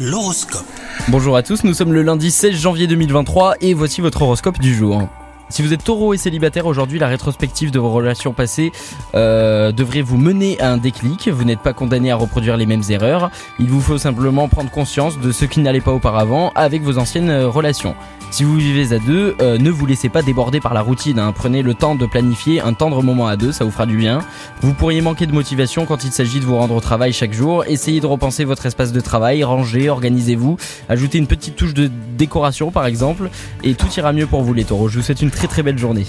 L'horoscope. Bonjour à tous, nous sommes le lundi 16 janvier 2023 et voici votre horoscope du jour. Si vous êtes taureau et célibataire aujourd'hui, la rétrospective de vos relations passées euh, devrait vous mener à un déclic. Vous n'êtes pas condamné à reproduire les mêmes erreurs. Il vous faut simplement prendre conscience de ce qui n'allait pas auparavant avec vos anciennes euh, relations. Si vous vivez à deux, euh, ne vous laissez pas déborder par la routine. hein. Prenez le temps de planifier un tendre moment à deux, ça vous fera du bien. Vous pourriez manquer de motivation quand il s'agit de vous rendre au travail chaque jour. Essayez de repenser votre espace de travail, rangez, organisez-vous, ajoutez une petite touche de décoration par exemple, et tout ira mieux pour vous les taureaux. Je vous souhaite une très très belle journée.